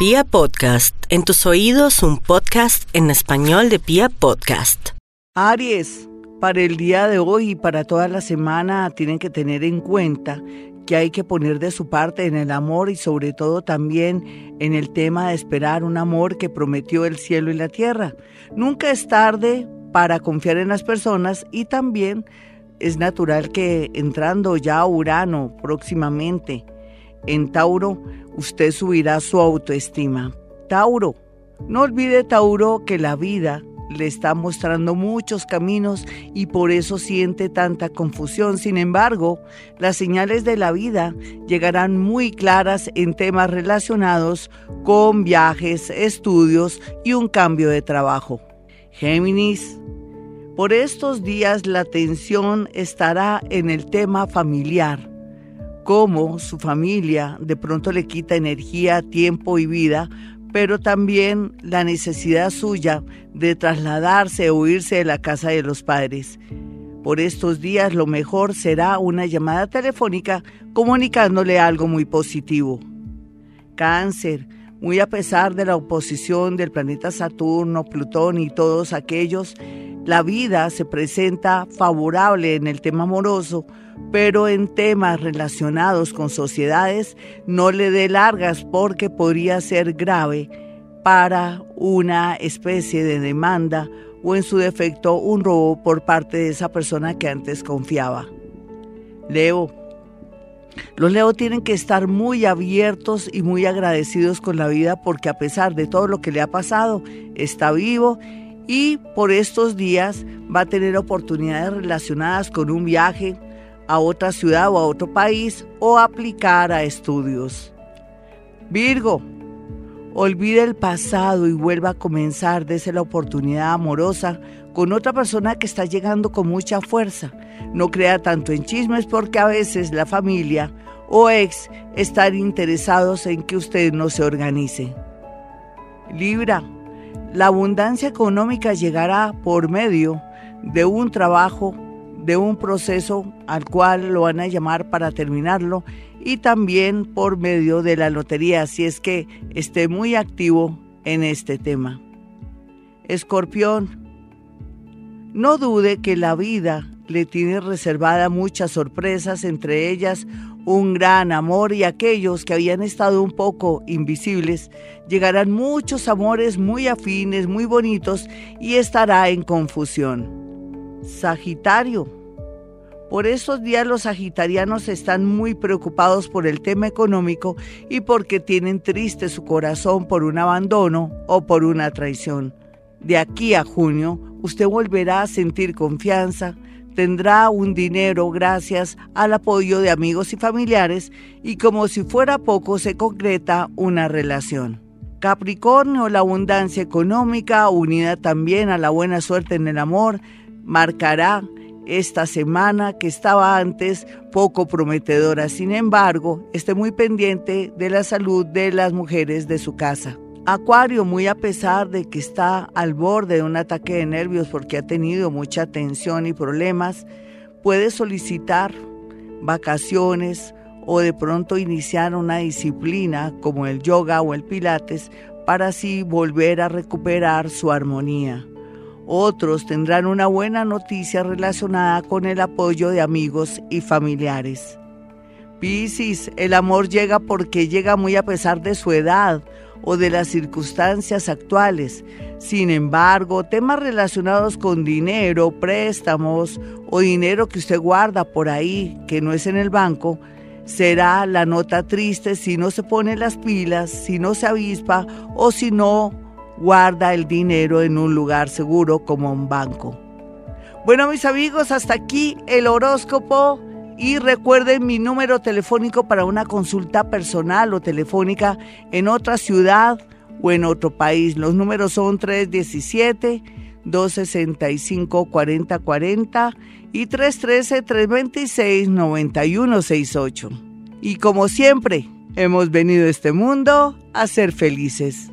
Pia Podcast, en tus oídos un podcast en español de Pia Podcast. Aries, para el día de hoy y para toda la semana tienen que tener en cuenta que hay que poner de su parte en el amor y sobre todo también en el tema de esperar un amor que prometió el cielo y la tierra. Nunca es tarde para confiar en las personas y también es natural que entrando ya Urano próximamente en Tauro, usted subirá su autoestima. Tauro, no olvide Tauro que la vida le está mostrando muchos caminos y por eso siente tanta confusión. Sin embargo, las señales de la vida llegarán muy claras en temas relacionados con viajes, estudios y un cambio de trabajo. Géminis, por estos días la atención estará en el tema familiar cómo su familia de pronto le quita energía, tiempo y vida, pero también la necesidad suya de trasladarse o irse de la casa de los padres. Por estos días lo mejor será una llamada telefónica comunicándole algo muy positivo. Cáncer, muy a pesar de la oposición del planeta Saturno, Plutón y todos aquellos, la vida se presenta favorable en el tema amoroso, pero en temas relacionados con sociedades no le dé largas porque podría ser grave para una especie de demanda o en su defecto un robo por parte de esa persona que antes confiaba. Leo. Los Leo tienen que estar muy abiertos y muy agradecidos con la vida porque a pesar de todo lo que le ha pasado, está vivo y por estos días va a tener oportunidades relacionadas con un viaje a otra ciudad o a otro país o aplicar a estudios. Virgo, olvide el pasado y vuelva a comenzar desde la oportunidad amorosa con otra persona que está llegando con mucha fuerza. No crea tanto en chismes porque a veces la familia o ex están interesados en que usted no se organice. Libra, la abundancia económica llegará por medio de un trabajo, de un proceso al cual lo van a llamar para terminarlo y también por medio de la lotería, si es que esté muy activo en este tema. Escorpión, no dude que la vida le tiene reservada muchas sorpresas, entre ellas un gran amor y aquellos que habían estado un poco invisibles, llegarán muchos amores muy afines, muy bonitos y estará en confusión. Sagitario. Por estos días los sagitarianos están muy preocupados por el tema económico y porque tienen triste su corazón por un abandono o por una traición. De aquí a junio, usted volverá a sentir confianza, tendrá un dinero gracias al apoyo de amigos y familiares y como si fuera poco se concreta una relación. Capricornio, la abundancia económica, unida también a la buena suerte en el amor, marcará esta semana que estaba antes poco prometedora. Sin embargo, esté muy pendiente de la salud de las mujeres de su casa. Acuario, muy a pesar de que está al borde de un ataque de nervios porque ha tenido mucha tensión y problemas, puede solicitar vacaciones o de pronto iniciar una disciplina como el yoga o el pilates para así volver a recuperar su armonía. Otros tendrán una buena noticia relacionada con el apoyo de amigos y familiares. Piscis, el amor llega porque llega muy a pesar de su edad o de las circunstancias actuales. Sin embargo, temas relacionados con dinero, préstamos o dinero que usted guarda por ahí, que no es en el banco, será la nota triste si no se pone las pilas, si no se avispa o si no guarda el dinero en un lugar seguro como un banco. Bueno, mis amigos, hasta aquí el horóscopo y recuerden mi número telefónico para una consulta personal o telefónica en otra ciudad o en otro país. Los números son 317-265-4040 y 313-326-9168. Y como siempre, hemos venido a este mundo a ser felices.